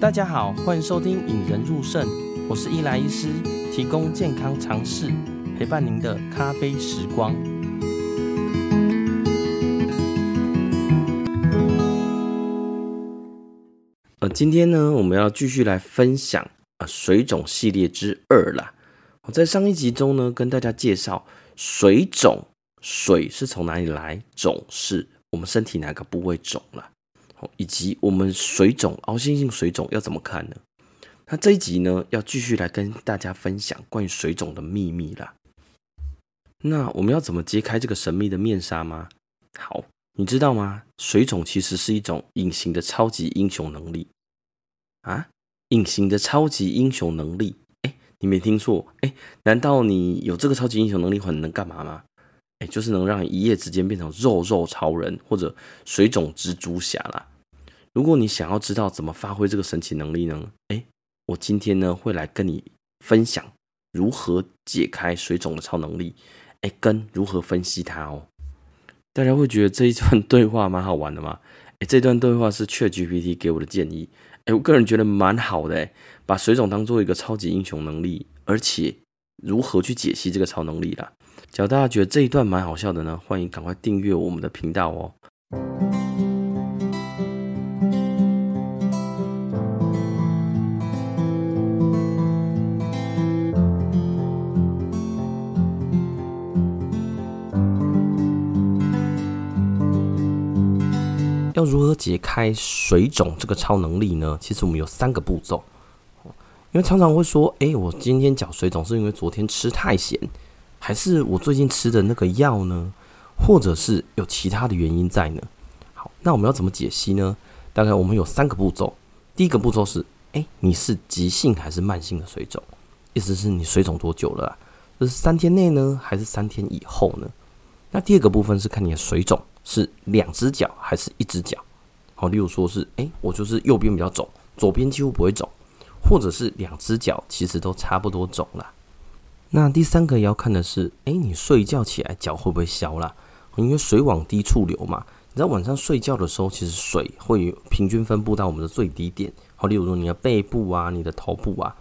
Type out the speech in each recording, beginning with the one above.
大家好，欢迎收听《引人入胜》，我是伊莱医师，提供健康常识，陪伴您的咖啡时光。呃，今天呢，我们要继续来分享啊水肿系列之二啦。我在上一集中呢，跟大家介绍水肿，水是从哪里来，肿是我们身体哪个部位肿了，以及我们水肿、凹陷性水肿要怎么看呢？那这一集呢，要继续来跟大家分享关于水肿的秘密啦。那我们要怎么揭开这个神秘的面纱吗？好，你知道吗？水肿其实是一种隐形的超级英雄能力。啊，隐形的超级英雄能力，哎，你没听错，哎，难道你有这个超级英雄能力，很能干嘛吗？就是能让你一夜之间变成肉肉超人或者水肿蜘蛛侠啦。如果你想要知道怎么发挥这个神奇能力呢？哎，我今天呢会来跟你分享如何解开水肿的超能力，哎，跟如何分析它哦。大家会觉得这一段对话蛮好玩的吗？哎，这段对话是 ChatGPT 给我的建议。哎，我个人觉得蛮好的，哎，把水肿当做一个超级英雄能力，而且如何去解析这个超能力啦？只要大家觉得这一段蛮好笑的呢，欢迎赶快订阅我们的频道哦。要如何解开水肿这个超能力呢？其实我们有三个步骤。因为常常会说，哎，我今天脚水肿是因为昨天吃太咸，还是我最近吃的那个药呢？或者是有其他的原因在呢？好，那我们要怎么解析呢？大概我们有三个步骤。第一个步骤是，哎，你是急性还是慢性的水肿？意思是你水肿多久了啊？这是三天内呢，还是三天以后呢？那第二个部分是看你的水肿。是两只脚还是一只脚？好，例如说是，哎，我就是右边比较肿，左边几乎不会肿，或者是两只脚其实都差不多肿了。那第三个要看的是，哎，你睡觉起来脚会不会消了？因为水往低处流嘛，你在晚上睡觉的时候，其实水会平均分布到我们的最低点。好，例如说你的背部啊，你的头部啊，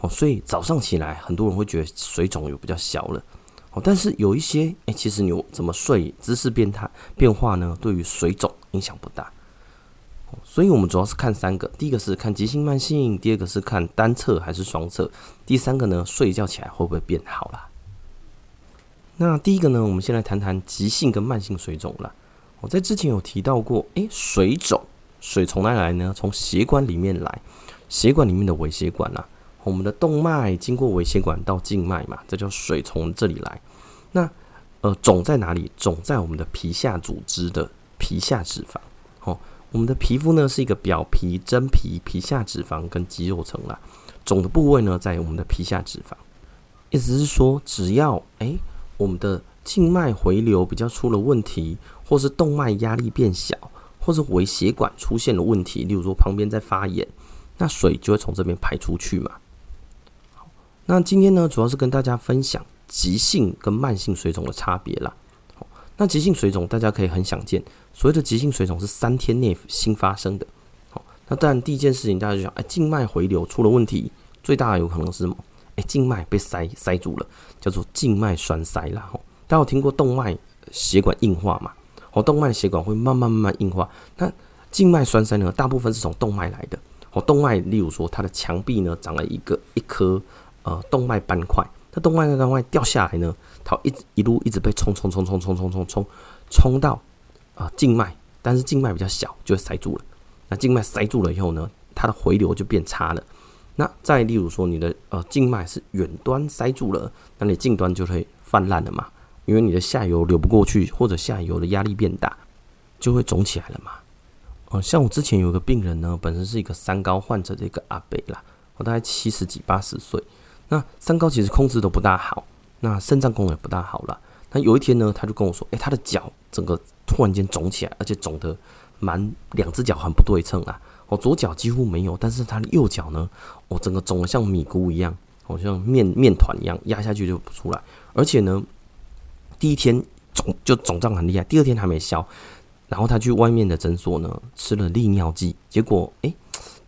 哦，所以早上起来，很多人会觉得水肿有比较小了。哦，但是有一些，哎，其实你怎么睡，姿势变态变化呢？对于水肿影响不大。所以我们主要是看三个：第一个是看急性慢性，第二个是看单侧还是双侧，第三个呢，睡觉起来会不会变好啦？那第一个呢，我们先来谈谈急性跟慢性水肿啦。我在之前有提到过，哎，水肿，水从哪来呢？从血管里面来，血管里面的微血管啦。我们的动脉经过微血管到静脉嘛，这叫水从这里来。那呃，肿在哪里？肿在我们的皮下组织的皮下脂肪。哦，我们的皮肤呢是一个表皮、真皮、皮下脂肪跟肌肉层啦。肿的部位呢在我们的皮下脂肪。意思是说，只要哎我们的静脉回流比较出了问题，或是动脉压力变小，或是微血管出现了问题，例如说旁边在发炎，那水就会从这边排出去嘛。好那今天呢，主要是跟大家分享急性跟慢性水肿的差别啦。好那急性水肿大家可以很想见，所谓的急性水肿是三天内新发生的。好，那当然第一件事情大家就想，哎，静脉回流出了问题，最大的有可能是什么？哎，静脉被塞塞住了，叫做静脉栓塞啦。大家有听过动脉血管硬化嘛？哦，动脉血管会慢慢慢慢硬化。那静脉栓塞呢？大部分是从动脉来的。哦，动脉例如说它的墙壁呢长了一个一颗。呃，动脉斑块，它动脉斑块掉下来呢，它一一路一直被冲冲冲冲冲冲冲冲冲到啊、静脉，但是静脉比较小，就会塞住了。那静脉塞住了以后呢，它的回流就变差了。那再例如说，你的呃静脉是远端塞住了，那你近端就会泛滥了嘛，因为你的下游流不过去，或者下游的压力变大，就会肿起来了嘛。呃，像我之前有个病人呢，本身是一个三高患者的一个阿伯啦，我大概七十几八十岁。那三高其实控制都不大好，那肾脏功能也不大好了。那有一天呢，他就跟我说：“诶、他的脚整个突然间肿起来，而且肿得蛮，两只脚很不对称啊。我左脚几乎没有，但是他的右脚呢，我整个肿得像米糊一样，好像面面团一样压下去就不出来。而且呢，第一天肿就肿胀很厉害，第二天还没消，然后他去外面的诊所呢吃了利尿剂，结果诶，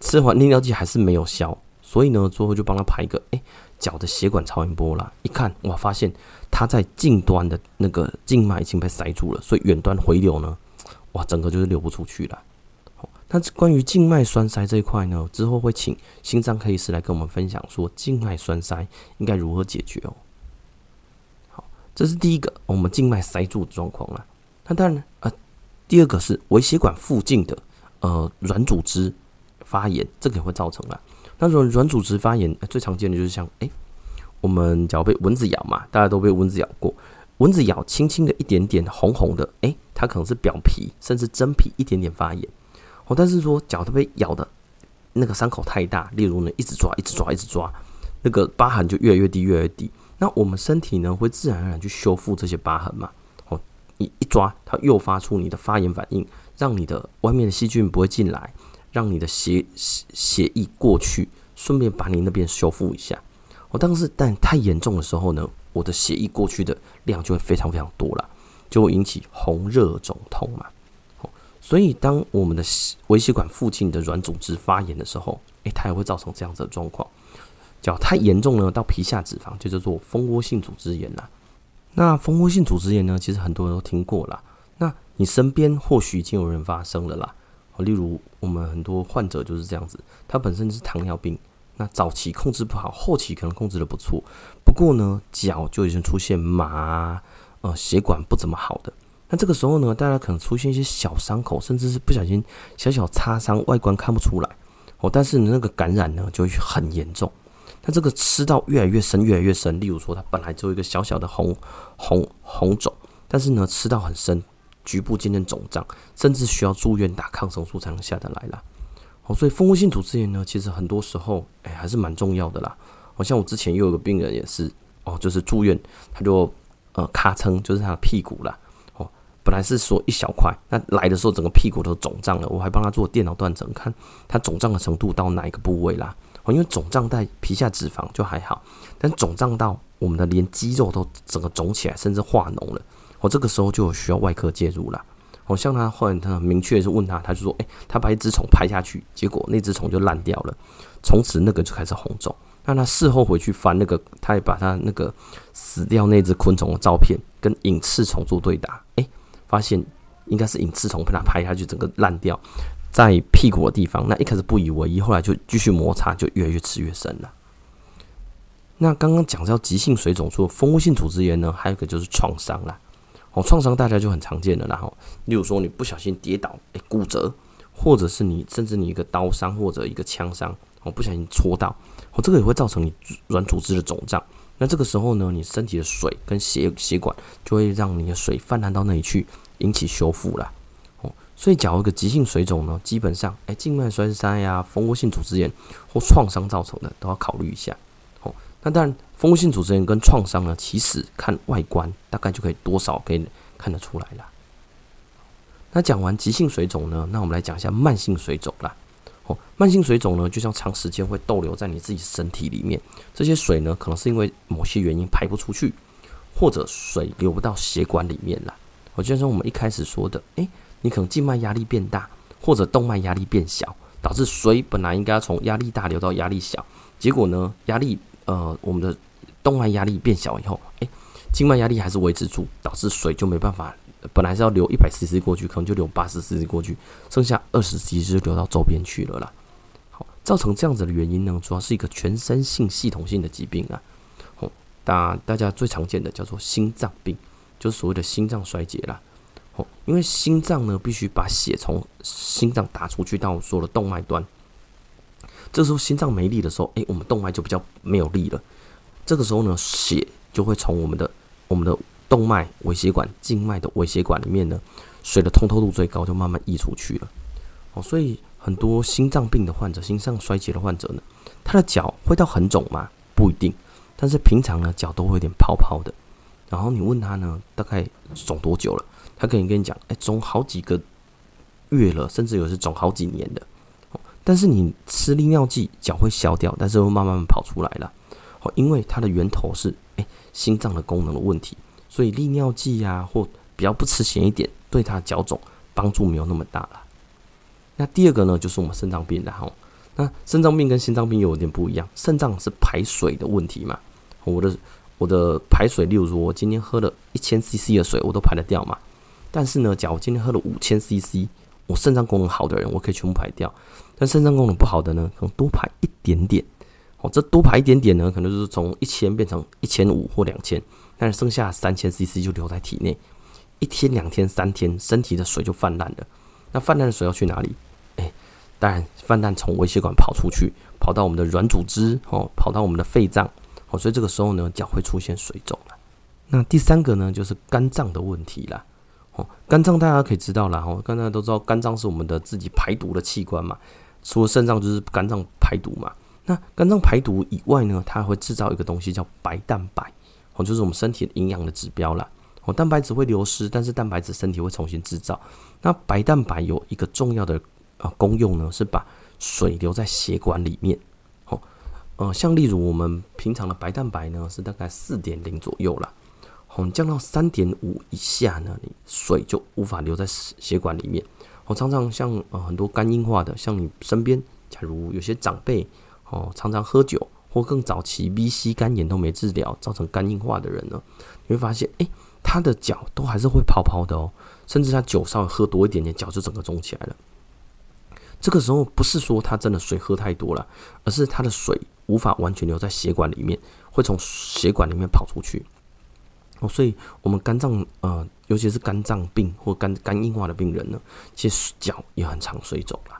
吃完利尿剂还是没有消，所以呢最后就帮他排一个诶脚的血管超音波啦，一看哇发现它在近端的那个静脉已经被塞住了，所以远端回流呢哇整个就是流不出去了。好那关于静脉栓塞这一块呢，之后会请心脏科医师来跟我们分享，说静脉栓塞应该如何解决哦。好，这是第一个我们静脉塞住的状况了。那当然呃，第二个是微血管附近的呃软组织发炎，这个也会造成了。那种软组织发炎最常见的就是像哎，我们脚被蚊子咬嘛，大家都被蚊子咬过，蚊子咬轻轻的一点点红红的，哎，它可能是表皮甚至真皮一点点发炎。哦，但是说脚都被咬的，那个伤口太大，例如呢，一直抓，一直抓，一直抓，那个疤痕就越来越低，越来越低。那我们身体呢，会自然而然去修复这些疤痕嘛？哦，你一抓，它诱发出你的发炎反应，让你的外面的细菌不会进来，让你的血血血液过去，顺便把你那边修复一下。哦，但是但太严重的时候呢，我的血液过去的量就会非常非常多了，就会引起红热肿痛嘛。所以，当我们的微血管附近的软组织发炎的时候，诶、它也会造成这样子的状况。脚太严重呢，到皮下脂肪就叫做蜂窝性组织炎啦。那蜂窝性组织炎呢，其实很多人都听过啦。那你身边或许已经有人发生了啦。例如我们很多患者就是这样子，他本身是糖尿病，那早期控制不好，后期可能控制的不错，不过呢，脚就已经出现麻，呃，血管不怎么好的。那这个时候呢，大家可能出现一些小伤口，甚至是不小心小小擦伤，外观看不出来哦。但是那个感染呢，就会很严重。那这个吃到越来越深，越来越深。例如说，它本来就有一个小小的红红红肿，但是呢，吃到很深，局部渐渐肿胀，甚至需要住院打抗生素才能下得来啦。哦，所以蜂窝性组织炎呢，其实很多时候哎还是蛮重要的啦。好像我之前又有个病人也是哦，就是住院，他就呃咔撑，就是他的屁股啦。哦本来是说一小块，那来的时候整个屁股都肿胀了，我还帮他做电脑断层，看他肿胀的程度到哪一个部位啦。哦，因为肿胀在皮下脂肪就还好，但肿胀到我们的连肌肉都整个肿起来，甚至化脓了，我这个时候就有需要外科介入了。我像他后来他很明确是问他，他就说，诶，他把一只虫拍下去，结果那只虫就烂掉了，从此那个就开始红肿。那他事后回去翻那个，他也把他那个死掉那只昆虫的照片跟隐翅虫做对打，诶。发现应该是隐翅虫被它拍下去，整个烂掉在屁股的地方。那一开始不以为意，后来就继续摩擦，就越来越吃越深了。那刚刚讲到急性水肿，除了蜂窝性组织炎呢，还有一个就是创伤啦。哦，创伤大家就很常见的，然后例如说你不小心跌倒，诶，骨折，或者是你甚至你一个刀伤或者一个枪伤，哦，不小心戳到，哦，这个也会造成你软组织的肿胀。那这个时候呢，你身体的水跟血血管就会让你的水泛滥到那里去，引起修复了。哦，所以假如一个急性水肿呢，基本上，哎，静脉栓塞呀、蜂窝性组织炎或创伤造成的，都要考虑一下。那当然，风性组织炎跟创伤呢，其实看外观大概就可以多少可以看得出来了。那讲完急性水肿呢，那我们来讲一下慢性水肿啦。哦，慢性水肿呢，就像长时间会逗留在你自己身体里面，这些水呢，可能是因为某些原因排不出去，或者水流不到血管里面了。我就像我们一开始说的，诶，你可能静脉压力变大，或者动脉压力变小，导致水本来应该从压力大流到压力小，结果呢，压力呃，我们的动脉压力变小以后，诶，静脉压力还是维持住，导致水就没办法。本来是要流一百 CC 过去，可能就流八十 CC 过去，剩下二十 CC 就流到周边去了啦。好，造成这样子的原因呢，主要是一个全身性系统性的疾病啊。哦，大大家最常见的叫做心脏病，就是所谓的心脏衰竭啦。哦，因为心脏呢必须把血从心脏打出去到所有的动脉端，这时候心脏没力的时候，诶、欸，我们动脉就比较没有力了。这个时候呢，血就会从我们的我们的。动脉、微血管、静脉的微血管里面呢，水的通透度最高，就慢慢溢出去了。哦，所以很多心脏病的患者、心脏衰竭的患者呢，他的脚会到很肿吗？不一定，但是平常呢，脚都会有点泡泡的。然后你问他呢，大概肿多久了？他可以跟你讲，哎，肿好几个月了，甚至有时肿好几年的。但是你吃利尿剂，脚会消掉，但是会慢慢跑出来了。哦，因为它的源头是哎心脏的功能的问题。所以利尿剂呀、啊，或比较不吃咸一点，对它脚肿帮助没有那么大了。那第二个呢，就是我们肾脏病，然后那肾脏病跟心脏病又有点不一样，肾脏是排水的问题嘛，我的我的排水，例如说我今天喝了一千 CC 的水，我都排得掉嘛。但是呢，假如今天喝了五千 CC，我肾脏功能好的人，我可以全部排掉；但肾脏功能不好的呢，可能多排一点点。哦，这多排一点点呢，可能就是从一千变成一千五或两千，但是剩下三千 CC 就留在体内。一天、两天、三天，身体的水就泛滥了。那泛滥的水要去哪里？哎，当然泛滥从微血管跑出去，跑到我们的软组织，哦，跑到我们的肺脏，哦，所以这个时候呢，脚会出现水肿了。那第三个呢，就是肝脏的问题啦。哦，肝脏大家可以知道啦，哦，刚才都知道肝脏是我们的自己排毒的器官嘛，除了肾脏就是肝脏排毒嘛。那肝脏排毒以外呢，它还会制造一个东西叫白蛋白，哦，就是我们身体的营养的指标啦。哦，蛋白质会流失，但是蛋白质身体会重新制造。那白蛋白有一个重要的呃功用呢，是把水留在血管里面。哦，呃，像例如我们平常的白蛋白呢，是大概四点零左右啦。哦，你降到三点五以下呢，你水就无法留在血管里面。我常常像呃很多肝硬化的，像你身边，假如有些长辈哦常常喝酒，或更早期 B、C 肝炎都没治疗，造成肝硬化的人呢，你会发现，哎，他的脚都还是会泡泡的哦，甚至他酒稍微喝多一点点，脚就整个肿起来了。这个时候不是说他真的水喝太多了，而是他的水无法完全留在血管里面，会从血管里面跑出去。哦，所以我们肝脏呃，尤其是肝脏病或肝肝硬化的病人呢，其实脚也很常水肿啦。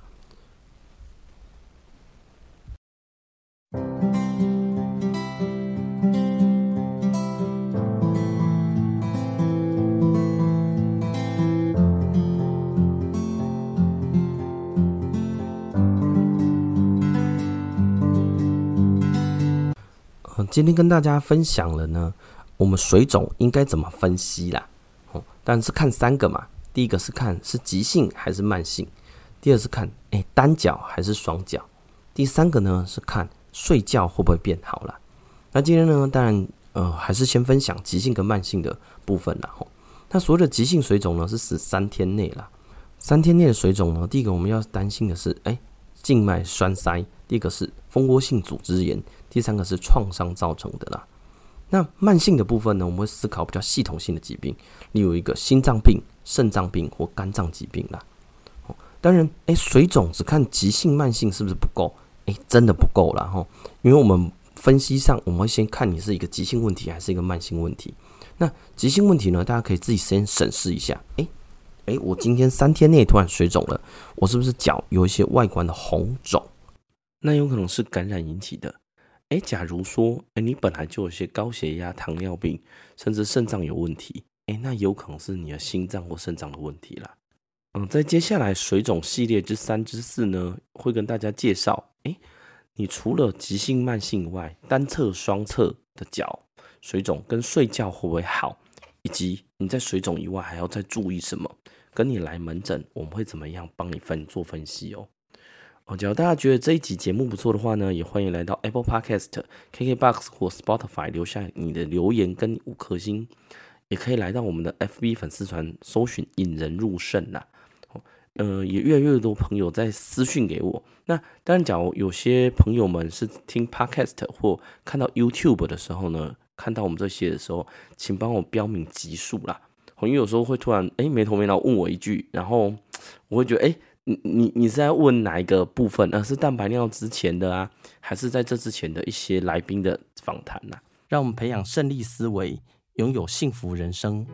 嗯，今天跟大家分享了呢。我们水肿应该怎么分析啦？但是看三个嘛。第一个是看是急性还是慢性，第二是看诶单脚还是双脚，第三个呢是看睡觉会不会变好了。那今天呢，当然呃还是先分享急性跟慢性的部分啦。吼，那所谓的急性水肿呢，是指三天内啦。三天内的水肿呢，第一个我们要担心的是诶静脉栓塞，第一个是蜂窝性组织炎，第三个是创伤造成的啦。那慢性的部分呢，我们会思考比较系统性的疾病，例如一个心脏病、肾脏病或肝脏疾病啦。哦，当然，诶，水肿只看急性、慢性是不是不够？诶，真的不够了哈，因为我们分析上我们会先看你是一个急性问题还是一个慢性问题。那急性问题呢，大家可以自己先审视一下。诶，诶，我今天三天内突然水肿了，我是不是脚有一些外观的红肿？那有可能是感染引起的。诶，假如说，诶，你本来就有些高血压、糖尿病，甚至肾脏有问题，诶，那有可能是你的心脏或肾脏的问题啦。嗯，在接下来水肿系列之三之四呢，会跟大家介绍，诶，你除了急性、慢性以外，单侧、双侧的脚水肿跟睡觉会不会好，以及你在水肿以外还要再注意什么？跟你来门诊，我们会怎么样帮你分做分析哦。哦，只要大家觉得这一集节目不错的话呢，也欢迎来到 Apple Podcast、KKBox 或 Spotify 留下你的留言跟五颗星，也可以来到我们的 FB 粉丝团搜寻“引人入胜”啦。呃，也越来越多朋友在私讯给我。那当然，假如有些朋友们是听 Podcast 或看到 YouTube 的时候呢，看到我们这些的时候，请帮我标明集数啦。因为有时候会突然哎没头没脑问我一句，然后我会觉得哎。诶你你你是在问哪一个部分？而是蛋白尿之前的啊，还是在这之前的一些来宾的访谈呢？让我们培养胜利思维，拥有幸福人生。